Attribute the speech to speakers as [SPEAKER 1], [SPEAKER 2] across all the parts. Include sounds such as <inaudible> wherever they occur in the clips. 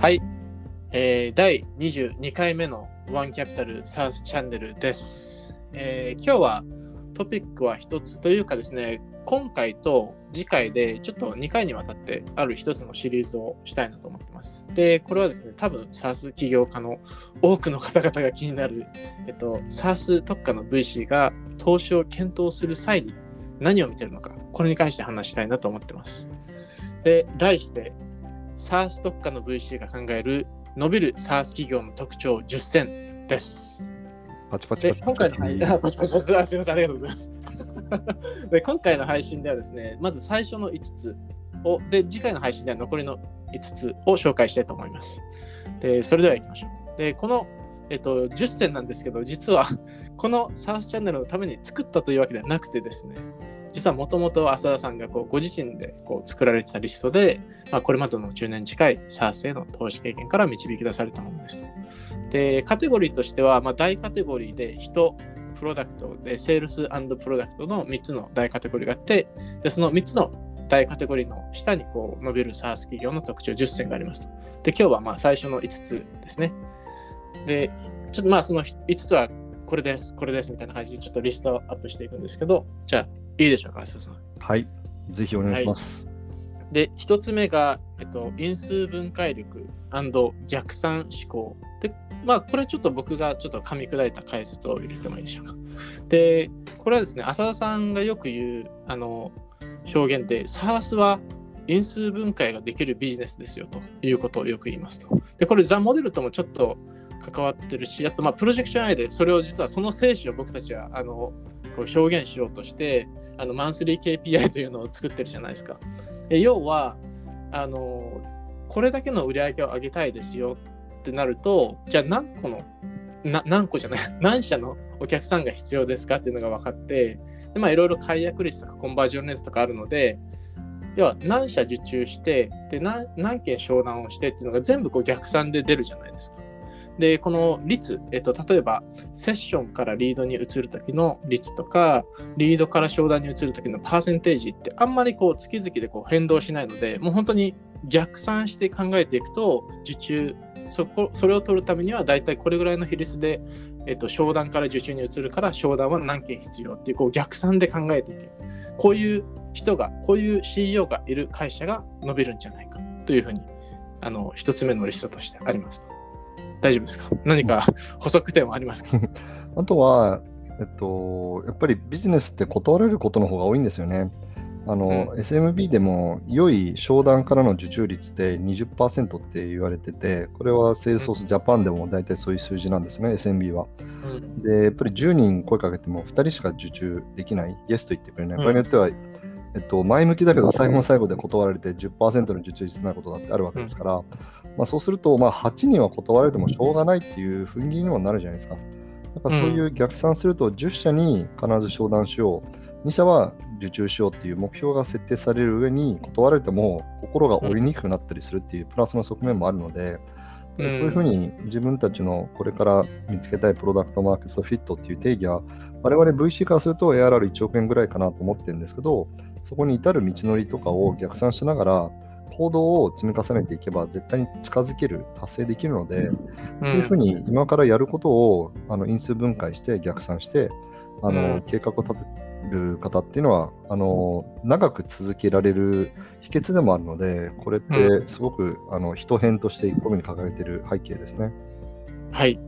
[SPEAKER 1] はい、えー第22回目のワンキャピタルサウスチャンネルです、えー今日はトピックは一つというかですね、今回と次回でちょっと2回にわたってある一つのシリーズをしたいなと思ってます。で、これはですね、多分 SaaS 起業家の多くの方々が気になる、えっと、SaaS 特化の VC が投資を検討する際に何を見てるのか、これに関して話したいなと思ってます。で、題して、SaaS 特化の VC が考える伸びる SaaS 企業の特徴10選です。で
[SPEAKER 2] パチパチ
[SPEAKER 1] 今回の配信、<laughs> あパチパチパチあすみません、ありがとうございます。<laughs> で、今回の配信ではですね、まず最初の5つを、で、次回の配信では残りの5つを紹介したいと思います。で、それでは行きましょう。で、この、えっと、10選なんですけど、実は、<laughs> この SaaS チャンネルのために作ったというわけではなくてですね、実はもともと浅田さんがこうご自身でこう作られてたリストで、まあ、これまでの10年近い SaaS への投資経験から導き出されたものです。で、カテゴリーとしては、まあ、大カテゴリーで人、プロダクトで、セールスプロダクトの3つの大カテゴリーがあって、で、その3つの大カテゴリーの下にこう伸びる SaaS 企業の特徴10選がありますと。で、今日はまあ最初の5つですね。で、ちょっとまあその5つはこれです、これですみたいな感じでちょっとリストアップしていくんですけど、じゃあいいでしょうか、さん。
[SPEAKER 2] はい。ぜひお願いします。
[SPEAKER 1] で、一つ目が、えっと、因数分解力逆算思考。で、まあ、これちょっと僕がちょっと噛み砕いた解説を入れてもいいでしょうか。で、これはですね、浅田さんがよく言うあの表現で、SARS は因数分解ができるビジネスですよということをよく言いますと。で、これザ・モデルともちょっと関わってるし、あと、まあ、プロジェクション AI でそれを実はその精神を僕たちはあのこう表現しようとして、あのマンスリー KPI というのを作ってるじゃないですか。で要はあのこれだけの売り上げを上げたいですよってなるとじゃあ何個の何個じゃない <laughs> 何社のお客さんが必要ですかっていうのが分かってでまいろいろ解約率とかコンバージョンレートとかあるので要は何社受注してで何何件商談をしてっていうのが全部こう逆算で出るじゃないですか。でこの率、えっと、例えばセッションからリードに移る時の率とかリードから商談に移る時のパーセンテージってあんまりこう月々でこう変動しないのでもう本当に逆算して考えていくと受注そこそれを取るためには大体これぐらいの比率で、えっと、商談から受注に移るから商談は何件必要っていうこう逆算で考えていくこういう人がこういう CEO がいる会社が伸びるんじゃないかというふうにあの一つ目のリストとしてありますと。大丈夫ですか？何か補足点はありますか？<laughs>
[SPEAKER 2] あとは、えっと、やっぱりビジネスって断られることの方が多いんですよね。あの、SMB でも良い商談からの受注率って20%って言われてて、これは Salesforce Japan でも大体そういう数字なんですね、SMB は。
[SPEAKER 1] うん。
[SPEAKER 2] で、やっぱり10人声かけても2人しか受注できない、イエスと言ってくれない。
[SPEAKER 1] うん。
[SPEAKER 2] 場合によっては、えっと、前向きだけど最後の最後で断られて10%の受注率になることだってあるわけですから、まあ、そうすると、まあ、8人は断られてもしょうがないっていう踏ん切りにもなるじゃないですか。だからそういう逆算すると、10社に必ず商談しよう、2社は受注しようっていう目標が設定される上に、断られても心が折りにくくなったりするっていうプラスの側面もあるので、こういうふうに自分たちのこれから見つけたいプロダクトマーケットフィットっていう定義は、我々 VC からすると ARR1 億円ぐらいかなと思ってるんですけど、そこに至る道のりとかを逆算しながら、行動を積み重ねていけば絶対に近づける、達成できるので、そういうふうに今からやることをあの因数分解して逆算して、あの
[SPEAKER 1] うん
[SPEAKER 2] 計画を立てる方っていうのはあの長く続けられる秘訣でもあるので、これってすごく、あの人編として一個目に掲げている背景ですね。
[SPEAKER 1] はい。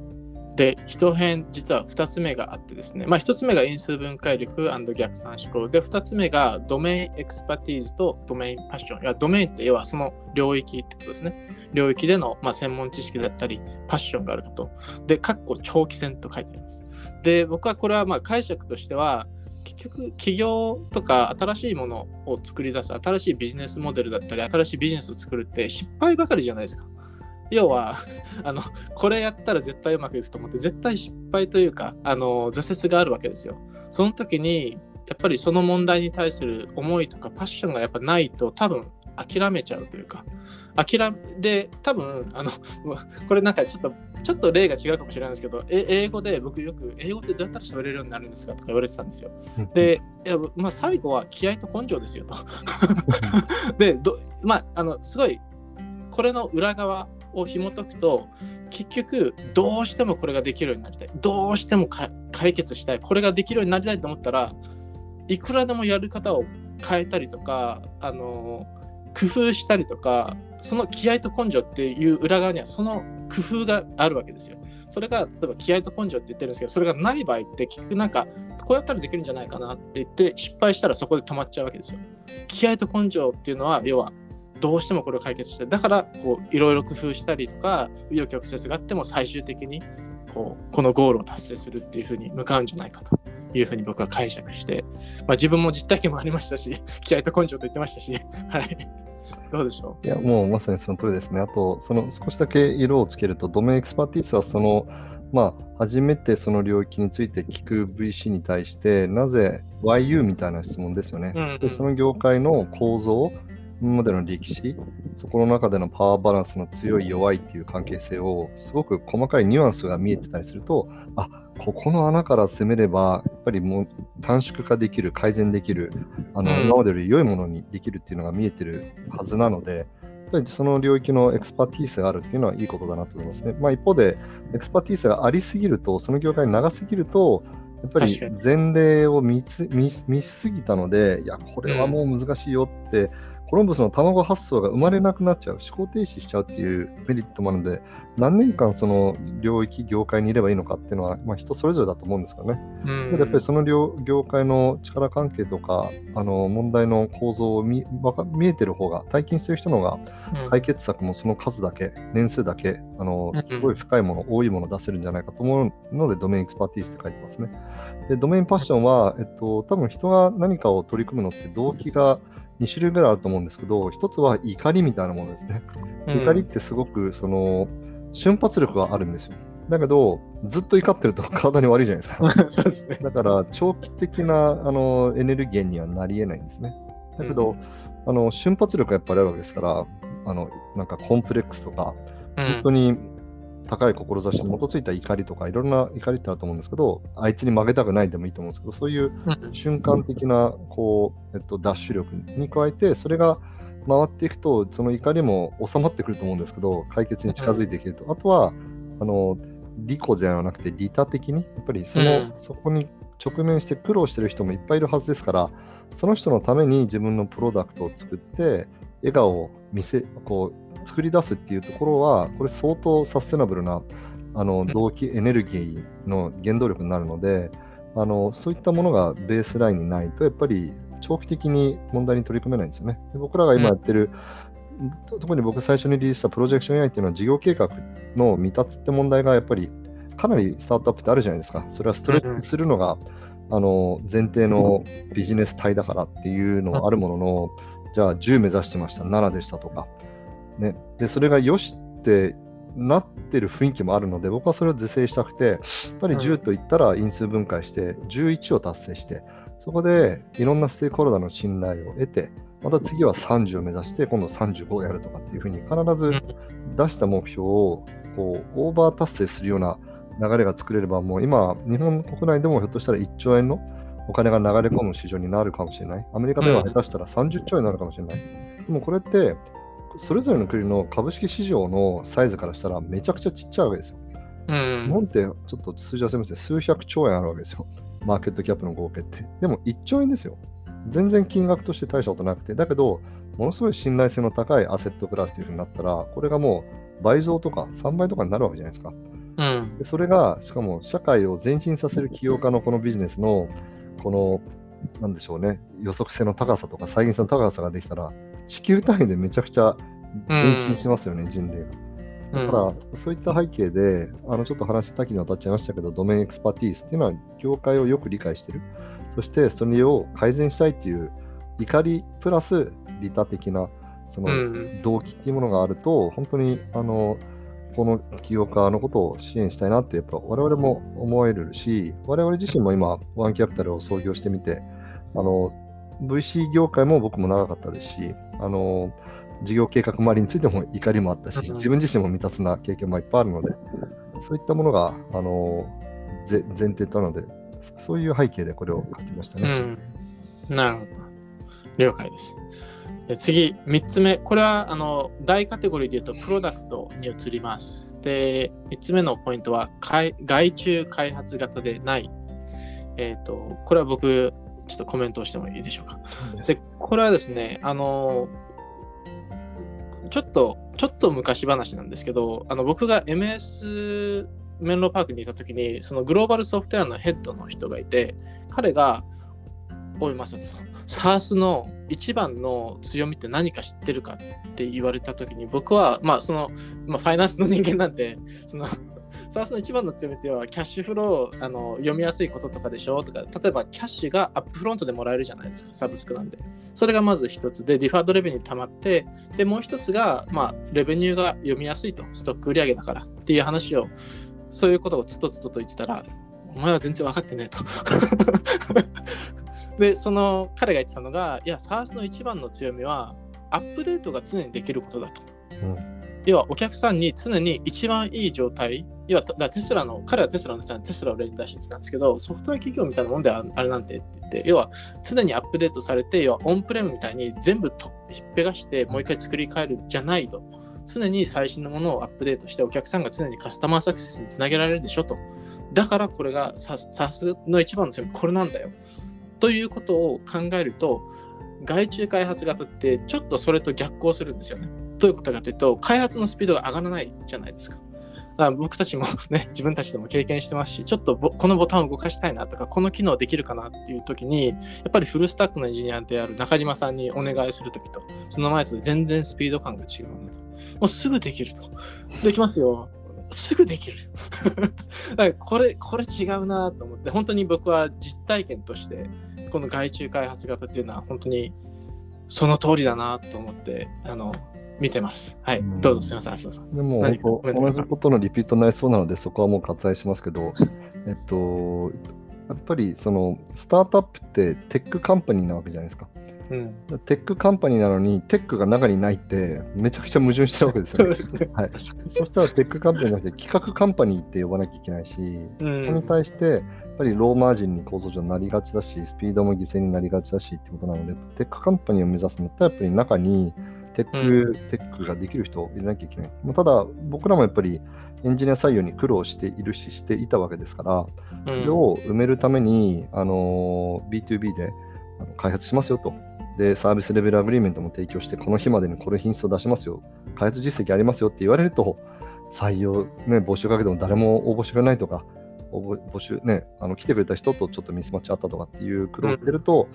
[SPEAKER 1] で、一編、実は2つ目があってですね、まあ、1つ目が因数分解力逆算思考で、2つ目が domain expertise と domain passion。いや、ドメインって要はその領域ってことですね。領域での、まあ、専門知識だったり、パッションがあるかと。で、かっこ長期戦と書いてあります。で、僕はこれはまあ解釈としては、結局、企業とか新しいものを作り出す、新しいビジネスモデルだったり、新しいビジネスを作るって失敗ばかりじゃないですか。要は、<laughs> あの、これやったら絶対うまくいくと思って、絶対失敗というか、あの、挫折があるわけですよ。その時に、やっぱりその問題に対する思いとかパッションがやっぱないと、多分諦めちゃうというか、諦めで、多分あの、<laughs> これなんかちょっと、ちょっと例が違うかもしれないんですけど、え英語で僕よく、英語ってどうやったら喋れるようになるんですかとか言われてたんですよ。で、いやまあ、最後は気合と根性ですよと。<laughs> でど、まあ、あのすごいこれの裏側を紐解くと結局どうしてもこれができるようになりたいどうしても解決したいこれができるようになりたいと思ったらいくらでもやる方を変えたりとかあの工夫したりとかその気合と根性っていう裏側にはその工夫があるわけですよ。それが例えば気合と根性って言ってるんですけどそれがない場合って結局なんかこうやったらできるんじゃないかなって言って失敗したらそこで止まっちゃうわけですよ。気合と根性っていうのは要はどうしてもこれを解決してだからこういろいろ工夫したりとか紆余曲折があっても最終的にこうこのゴールを達成するっていうふうに向かうんじゃないかというふうに僕は解釈して、まあ、自分も実体験もありましたし <laughs> 気合と根性と言ってましたし、<laughs> はい、どうでしょ
[SPEAKER 2] う？いやもうまさにその通りですね。あとその少しだけ色をつけるとドメインエクスパーティースはそのまあ、初めてその領域について聞く VC に対して、なぜ YU みたいな質問ですよね。うんうん、でその業界の構造、今までの歴史、そこの中でのパワーバランスの強い弱いっていう関係性を、すごく細かいニュアンスが見えてたりすると、あここの穴から攻めれば、やっぱりもう短縮化できる、改善できる、あの、うん、今までより良いものにできるっていうのが見えてるはずなので、やっぱりその領域のエクスパティースがあるっていうのはいいことだなと思いますね。まあ、一方で、エクスパティースがありすぎると、その業界に長すぎると、やっぱり前例を見つ見見すぎたので、いや、これはもう難しいよって、うんコロンブスの卵発想が生まれなくなっちゃう、思考停止しちゃうっていうメリットもあるので、何年間その領域、業界にいればいいのかっていうのは、まあ、人それぞれだと思うんですけどね。うん、やっぱりその業界の力関係とか、あの問題の構造を見見えてる方が、体験してる人の方が、解決策もその数だけ、年数だけ、あのすごい深いもの、多いものを出せるんじゃないかと思うので、ドメインエクスパーティースって書いてますね。でドメインパッションは、えっと、多分人が何かを取り組むのって動機が2種類ぐらいあると思うんですけど、1つは怒りみたいなものですね。うん、怒りってすごくその瞬発力があるんですよ。だけど、ずっと怒ってると体に悪いじゃないですか。<laughs> だから、長期的なあのエネルギーにはなり得ないんですね。だけど、うん、あの瞬発力がやっぱりあるわけですから、あのなんかコンプレックスとか、本当に高い志に基づいた怒りとか、いろんな怒りってあると思うんですけど、あいつに負けたくないでもいいと思うんですけど、そういう瞬間的なこう、えっと、ダッシュ力に加えて、それが回っていくと、その怒りも収まってくると思うんですけど、解決に近づいていけると。あとは、あの利己ではなくて利他的に、やっぱりその、そこに直面して苦労してる人もいっぱいいるはずですから、その人のために自分のプロダクトを作って、笑顔を見せこう作り出すっていうところは、これ相当サステナブルなあの動機、エネルギーの原動力になるので、あのそういったものがベースラインにないと、やっぱり長期的に問題に取り組めないんですよね。で僕らが今やってる、うん、特に僕最初にリリースしたプロジェクション AI っていうのは事業計画の未達って問題がやっぱりかなりスタートアップってあるじゃないですか。それはストレッチするのが、あの前提のビジネス体だからっていうのはあるものの、じゃあ10目指してました、7でしたとか、ね、でそれがよしってなってる雰囲気もあるので、僕はそれを是正したくて、やっぱり10といったら因数分解して、11を達成して、そこでいろんなステークホルダーの信頼を得て、また次は30を目指して、今度35をやるとかっていうふうに、必ず出した目標をこうオーバー達成するような流れが作れれば、もう今、日本国内でもひょっとしたら1兆円のお金が流れ込む市場になるかもしれない。アメリカでは下手したら30兆円になるかもしれない。でもこれって、それぞれの国の株式市場のサイズからしたらめちゃくちゃちっちゃいわけですよ。うん、日本ってちょっと数字はすみません、数百兆円あるわけですよ。マーケットキャップの合計って。でも1兆円ですよ。全然金額として大したことなくて、だけど、ものすごい信頼性の高いアセットクラスというふうになったら、これがもう倍増とか3倍とかになるわけじゃないですか。うん、でそれが、しかも社会を前進させる起業家のこのビジネスの、この、なんでしょうね、予測性の高さとか再現性の高さができたら、地球単位でめちゃくちゃ前進しますよね、うん、人類が。だから、そういった背景で、あのちょっと話多岐にわたっちゃいましたけど、ドメインエクスパティースっていうのは、業界をよく理解してる。そして、それを改善したいっていう怒りプラス利他的なその動機っていうものがあると、うん、本当にあのこの起業家のことを支援したいなって、やっぱ我々も思えるし、我々自身も今、ワンキャピタルを創業してみて、あの VC 業界も僕も長かったですし、あの事業計画周りについても怒りもあったし、自分自身も未達な経験もいっぱいあるので、そういったものが、あの前提となので、そういう背景でこれを書きましたね。
[SPEAKER 1] うん、なるほど。了解です。で次、3つ目。これはあの大カテゴリーで言うと、プロダクトに移ります。で、3つ目のポイントは、開外注開発型でない。えっ、と、これは僕、ちょっとコメントをしてもいいでしょうか。で、これはですね、あの、ちょっと、ちょっと昔話なんですけど、あの僕が MS メンローパークにいたときに、そのグローバルソフトウェアのヘッドの人がいて、彼が、おいますと、SARS の一番の強みって何か知ってるかって言われたときに、僕は、まあ、その、まあ、ファイナンスの人間なんで、<laughs> その、SARS の一番の強みっては、キャッシュフローあの読みやすいこととかでしょとか、例えばキャッシュがアップフロントでもらえるじゃないですか、サブスクなんで。それがまず一つで、 deferred revenue 溜まって、で、もう一つが、まあ、 revenue が読みやすいと、ストック売上だからっていう話を、そういうことをつとつとと言ってたら、お前は全然分かってねえと。で、その彼が言ってたのが、いや、 SaaS の一番の強みは、アップデートが常にできることだと。
[SPEAKER 2] うん
[SPEAKER 1] 要は、お客さんに常に一番いい状態、要は、だテスラの、彼はテスラの人なんでテスラを例に出してたんですけど、ソフトウェア企業みたいなもんでああれなんてって言って、要は、常にアップデートされて、要は、オンプレムみたいに全部とひっぺがして、もう一回作り変えるじゃないと。常に最新のものをアップデートして、お客さんが常にカスタマーサクセスにつなげられるでしょと。だからこれが SARS の一番の強み、これなんだよ。ということを考えると、外注開発型ってちょっとそれと逆行するんですよね。どういうことかというと、開発のスピードが上がらないじゃないですか。だか僕たちも <laughs> ね、自分たちでも経験してますし、ちょっとこのボタンを動かしたいなとか、この機能できるかなっていう時に、やっぱりフルスタックのエンジニアである中島さんにお願いするときと、その前と全然スピード感が違うねと。もうすぐできると。できますよ。すぐできる。<laughs> これ、これ違うなと思って、本当に僕は実体験として、この外注開発型っていうのは本当にその通りだなと思って、あの、見てます。はい。
[SPEAKER 2] うん
[SPEAKER 1] どうぞすみません、浅田さん。
[SPEAKER 2] でも同じことのリピートになりそうなので、そこはもう割愛しますけど、<laughs> えっと、やっぱりそのスタートアップって tech company なわけじゃないですか。
[SPEAKER 1] うん。
[SPEAKER 2] tech company なのに、 tech が中にないって、めちゃくちゃ矛盾してるわけですよね。
[SPEAKER 1] そね。
[SPEAKER 2] はいそしたら tech company じゃなくて、企画 company って呼ばなきゃいけないし、
[SPEAKER 1] うん
[SPEAKER 2] そこに対して、ぱり low margin に構造上なりがちだし、スピードも犠牲になりがちだしってことなので、 tech company を目指すんだったら、やっぱり中に tech、
[SPEAKER 1] う
[SPEAKER 2] tech ができる人を入れなきゃいけない。まあただ、僕らもやっぱりエンジニア採用に苦労しているし、していたわけですから、それを埋めるために、あの B2B で開発しますよと。で、サービスレベルアグリーメントも提供して、この日までにこれ品質を出しますよ。開発実績ありますよって言われると、採用、ね、募集かけても誰も応募してくれないとか、応募募集、ね、あの来てくれた人とちょっとミスマッチあったとかっていう苦労をしてると、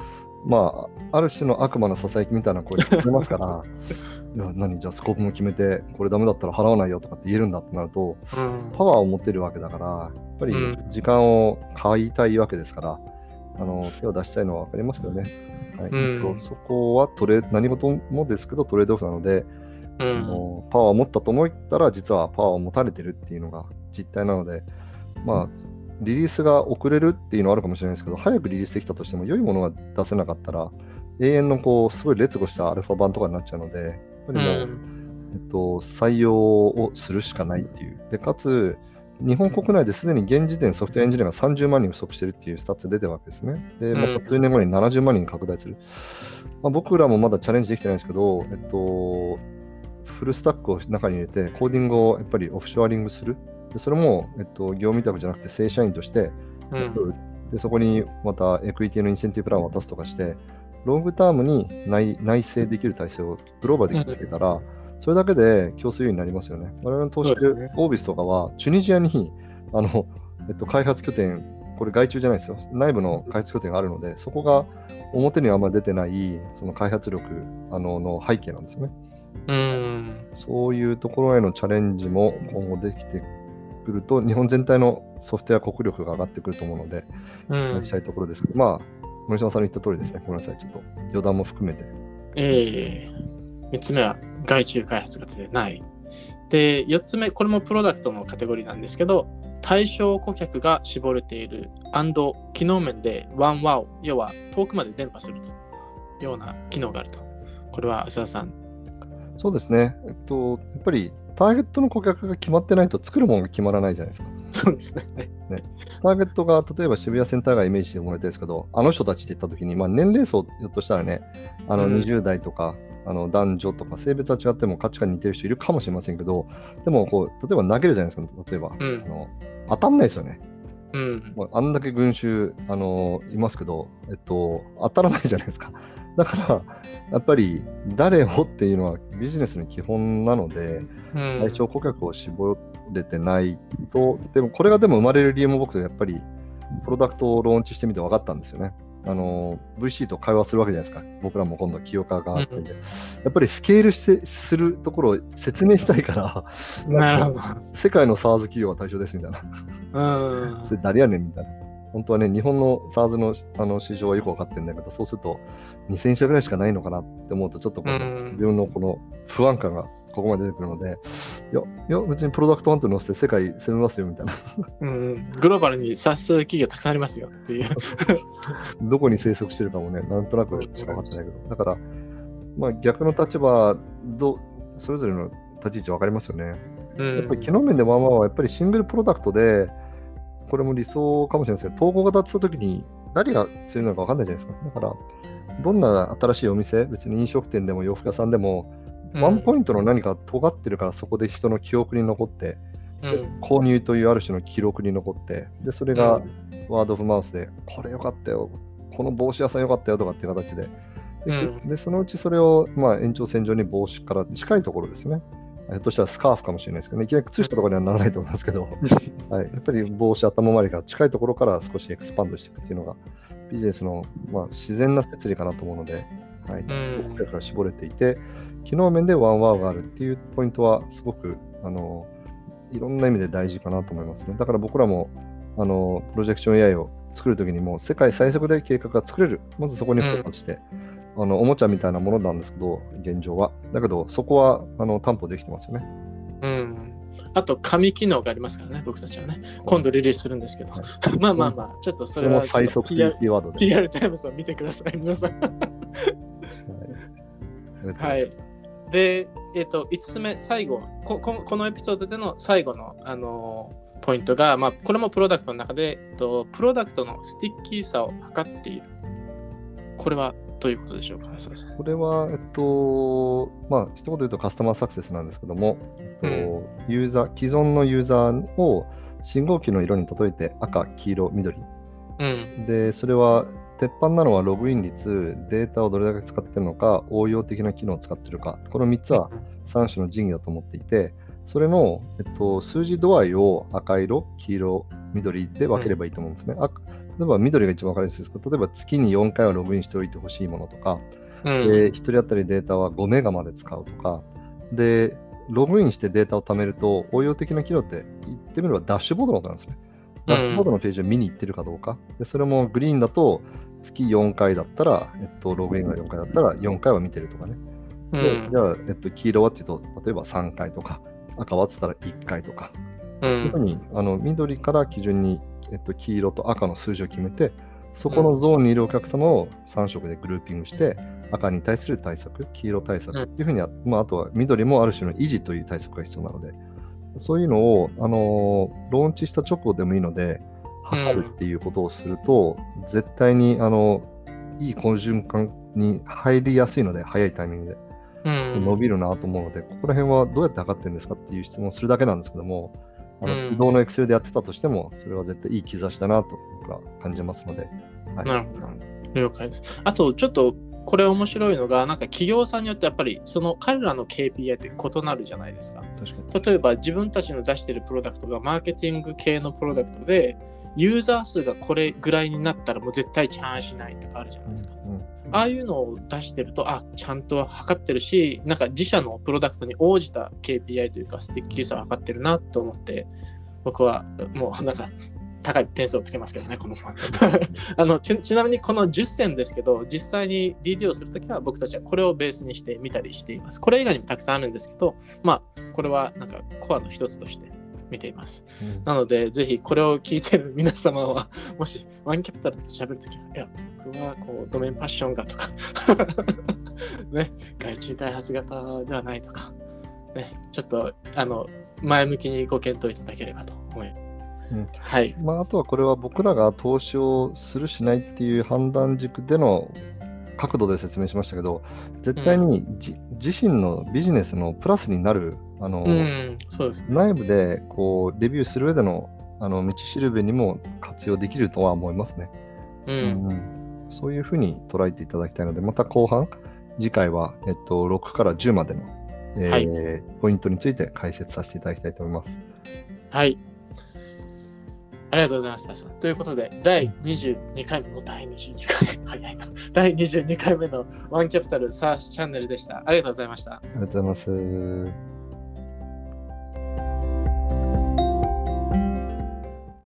[SPEAKER 2] まあ、ある種の悪魔のささやきみたいな声が聞こえますから、<laughs> いや何、じゃあスコープも決めて、これダメだったら払わないよとかって言えるんだってなると、
[SPEAKER 1] うん。
[SPEAKER 2] パワーを持ってるわけだから、やっぱり
[SPEAKER 1] うん。
[SPEAKER 2] 時間を買いたいわけですから、あの手を出したいのは分かりますけどね。はい。
[SPEAKER 1] うん。
[SPEAKER 2] えっとそこはトレ何事もですけどトレードオフなので、あ
[SPEAKER 1] うん。
[SPEAKER 2] のパワーを持ったと思ったら、実はパワーを持たれてるっていうのが実態なので、まあ、リリースが遅れるっていうのはあるかもしれないですけど、早くリリースできたとしても、良いものが出せなかったら、永遠のこうすごい劣後したアルファ版とかになっちゃうので、やっぱりもう、えっと、採用をするしかないっていう。で、かつ、日本国内ですでに現時点ソフトエンジニアが30万人不足してるっていう stats が出てるわけですね。で、ま
[SPEAKER 1] う
[SPEAKER 2] 数年後に70万人に拡大する。まあ、僕らもまだチャレンジできてないんですけど、えっと、 full stack を中に入れて、コーディングをやっぱり offshoring する。でそれも、えっと、業務委託じゃなくて正社員として、
[SPEAKER 1] うん
[SPEAKER 2] でそこにまた equity の incentive plan を渡すとかして、 long term に内内製できる体制をグローバルでつけたら、それだけで競争優位になりますよね。我々の投資で
[SPEAKER 1] ね
[SPEAKER 2] オービスとかは、チュニジアにあの、えっと、開発拠点、これ外注じゃないですよ。内部の開発拠点があるので、そこが表にはあんまり出てないその開発力あのの背景なんですよね。
[SPEAKER 1] うん
[SPEAKER 2] そういうところへのチャレンジも今後できてくると、日本全体のソフトウェア国力が上がってくると思うので、
[SPEAKER 1] うん
[SPEAKER 2] したいところですけど、まあ、森島さんの言った通りですね。ごめんなさい。ちょっと余談も含めて。
[SPEAKER 1] ええ3つ目は外注開発型でない。で、4つ目、これもプロダクトのカテゴリーなんですけど、対象顧客が絞れている機能面でワンワオ、要は遠くまで伝播するというような機能があると。これは浅田さん。
[SPEAKER 2] そうですね。えっと、やっぱりターゲットの顧客が決まってないと作るものが決まらないじゃないですか。
[SPEAKER 1] そうですね。
[SPEAKER 2] ターゲットが例えば渋谷センターがイメージしてもらいたいですけど、あの人たちって言ったときに、まあ、年齢層ひょっとしたらね、あの
[SPEAKER 1] うん
[SPEAKER 2] 20代とか、あの男女とか性別は違っても価値観に似てる人いるかもしれませんけど、でもこう、例えば投げるじゃないですか、例えば。
[SPEAKER 1] うん
[SPEAKER 2] あの当たんないですよね。
[SPEAKER 1] うん。
[SPEAKER 2] まああんだけ群衆、あのいますけど、えっと、当たらないじゃないですか。<laughs> だから、やっぱり誰をっていうのはビジネスの基本なので、
[SPEAKER 1] うん。
[SPEAKER 2] 対象顧客を絞れてないと、でもこれがでも生まれる理由も僕とやっぱり、プロダクトをローンチしてみて分かったんですよね。あの VC と会話するわけじゃないですか。僕らも今度、清川があってんで、やっぱりスケールしてするところを説明したいから、
[SPEAKER 1] なるほど。
[SPEAKER 2] 世界の SARS 企業は対象ですみたいな。
[SPEAKER 1] うん。
[SPEAKER 2] それ誰やねんみたいな。本当はね、日本の SARS のあの市場はよく分かってるんだけど、そうすると2000社ぐらいしかないのかなって思うと、ちょっとこう、
[SPEAKER 1] うん
[SPEAKER 2] 自分のこの不安感がここまで出てくるので、いや、いや別にプロダクトワンと載せて世界攻めますよみたいな。
[SPEAKER 1] うん。グローバルにサス企業たくさんありますよっていう。
[SPEAKER 2] どこに生息してるかもね、なんとなくしか分かってないけど、だから、まあ、逆の立場ど、それぞれの立ち位置分かりますよね。
[SPEAKER 1] うん。
[SPEAKER 2] やっぱり機能面でワンワンはやっぱりシングルプロダクトで、これも理想かもしれないですけど、統合型って言ったときに何が強いのか分かんないじゃないですか。だから、どんな新しいお店、別に飲食店でも洋服屋さんでも、ワンポイントの何か尖ってるからそこで人の記憶に残って、
[SPEAKER 1] うん。
[SPEAKER 2] 購入というある種の記録に残って、でそれがワードオブマウスで、これよかったよ、この帽子屋さんよかったよとかっていう形で、で
[SPEAKER 1] うん。
[SPEAKER 2] でそのうちそれを、まあ、延長線上に帽子から近いところですね。ひょっとしたらスカーフかもしれないですけどね、いきなり靴下とかにはならないと思いますけど、<laughs> はい、やっぱり帽子、頭周りから近いところから少しエクスパンドしていくっていうのが、ビジネスの、まあ、自然な設理かなと思うので、はい、
[SPEAKER 1] うん。
[SPEAKER 2] 顧客から絞れていて、機能面で one wow があるっていうポイントは、すごくあのいろんな意味で大事かなと思いますね。だから僕らもあのプロジェクション AI を作るときにも、世界最速で計画が作れる、まずそこにフォーカスして、あのおもちゃみたいなものなんですけど、現状は。だけど、そこはあの担保できてますよね。
[SPEAKER 1] うん。あと、神機能がありますからね、僕たちはね。今度リリースするんですけど。<laughs> まあまあまあ、ちょっとそれは
[SPEAKER 2] 最速というキーワードで。
[SPEAKER 1] PR タイムズを見てください、皆さん。
[SPEAKER 2] は
[SPEAKER 1] はい。で、えっ、と、5つ目、最後ここ、このエピソードでの最後の、あのーポイントが、まあ、これもプロダクトの中で、えっと、プロダクトの sticky さを測っている。これはどういうことでしょうか。
[SPEAKER 2] これは、えっと、まあ、一言で言うと customer success なんですけども、えっとユーザー、既存のユーザーを信号機の色に例えて赤、黄色、緑。
[SPEAKER 1] うん。
[SPEAKER 2] で、それは鉄板なのはログイン率、データをどれだけ使ってるのか、応用的な機能を使ってるか、この3つは3種の神器だと思っていて、それの、えっと、数字度合いを赤色、黄色、緑で分ければいいと思うんですね。あ例えば緑が一番分かりやすいですけど、例えば月に4回はログインしておいてほしいものとか、
[SPEAKER 1] うん。
[SPEAKER 2] で1人当たりデータは5メガまで使うとか、で、ログインしてデータを貯めると、応用的な機能って言ってみればダッシュボードのことなんですね。ダッシュボードのページを見に行ってるかどうか。でそれもグリーンだと、月4回だったら、えっと、ログインが4回だったら4回は見てるとかね。
[SPEAKER 1] うん
[SPEAKER 2] でじゃあ、えっと、黄色はっていうと、例えば3回とか、赤はって言ったら1回とか。
[SPEAKER 1] う。
[SPEAKER 2] そういうふうんにあの緑から基準に、えっと、黄色と赤の数字を決めて、そこのゾーンにいるお客様を3色でグルーピングして、赤に対する対策、黄色対策
[SPEAKER 1] うん
[SPEAKER 2] っていうふうにや、まあ、あとは緑もある種の維持という対策が必要なので、そういうのを、あのーローンチした直後でもいいので、測るっていうことをすると、絶対にあのいい好循環に入りやすいので、早いタイミングで。
[SPEAKER 1] うん。
[SPEAKER 2] 伸びるなと思うので、ここら辺はどうやって測ってるんですかっていう質問をするだけなんですけども、あの
[SPEAKER 1] うん
[SPEAKER 2] 移動の Excel でやってたとしても、それは絶対いい兆しだなと僕は感じますので、はい
[SPEAKER 1] なるほど。了解です。あと、ちょっと、これ面白いのが、なんか企業さんによってやっぱり、その彼らの KPI って異なるじゃないですか。例えば自分たちの出してるプロダクトがマーケティング系のプロダクトで、ユーザー数がこれぐらいになったらもう絶対 churn しないとかあるじゃないですか。
[SPEAKER 2] うん
[SPEAKER 1] ああいうのを出してると、あ、ちゃんと測ってるし、なんか自社のプロダクトに応じた KPI というか、 sticky さを測ってるなと思って、僕はもうなんか高い点数をつけますけどね、この <laughs> あのちちなみにこの10選ですけど、実際に DD をするときは僕たちはこれをベースにして見たりしています。これ以外にもたくさんあるんですけど、まあ、これはなんかコアの一つとして見ています。
[SPEAKER 2] うん
[SPEAKER 1] なので、ぜひこれを聞いている皆様は、<laughs> もしワンキャピタルと喋るときは、いや、僕はこうドメインパッションがとか、<laughs> ね、外注開発型ではないとか、ね、ちょっとあの前向きにご検討いただければと思います。
[SPEAKER 2] うん
[SPEAKER 1] はい。
[SPEAKER 2] まあ、あとはこれは僕らが投資をするしないっていう判断軸での角度で説明しましたけど、絶対にじ、自身のビジネスのプラスになる、あの、
[SPEAKER 1] うん、そうですね。
[SPEAKER 2] 内部でこうレビューする上でのあの道しるべにも活用できるとは思いますね。
[SPEAKER 1] う。
[SPEAKER 2] うんんそういうふうに捉えていただきたいので、また後半、次回は、えっと、6から10までの、えー
[SPEAKER 1] はい
[SPEAKER 2] ポイントについて解説させていただきたいと思います。
[SPEAKER 1] はい。ありがとうございました。ということで、第22回目の第22回、<laughs> 早いな。第22回目のワンキャピタルサースチャンネルでした。ありがとうございました。
[SPEAKER 2] ありがとうございます。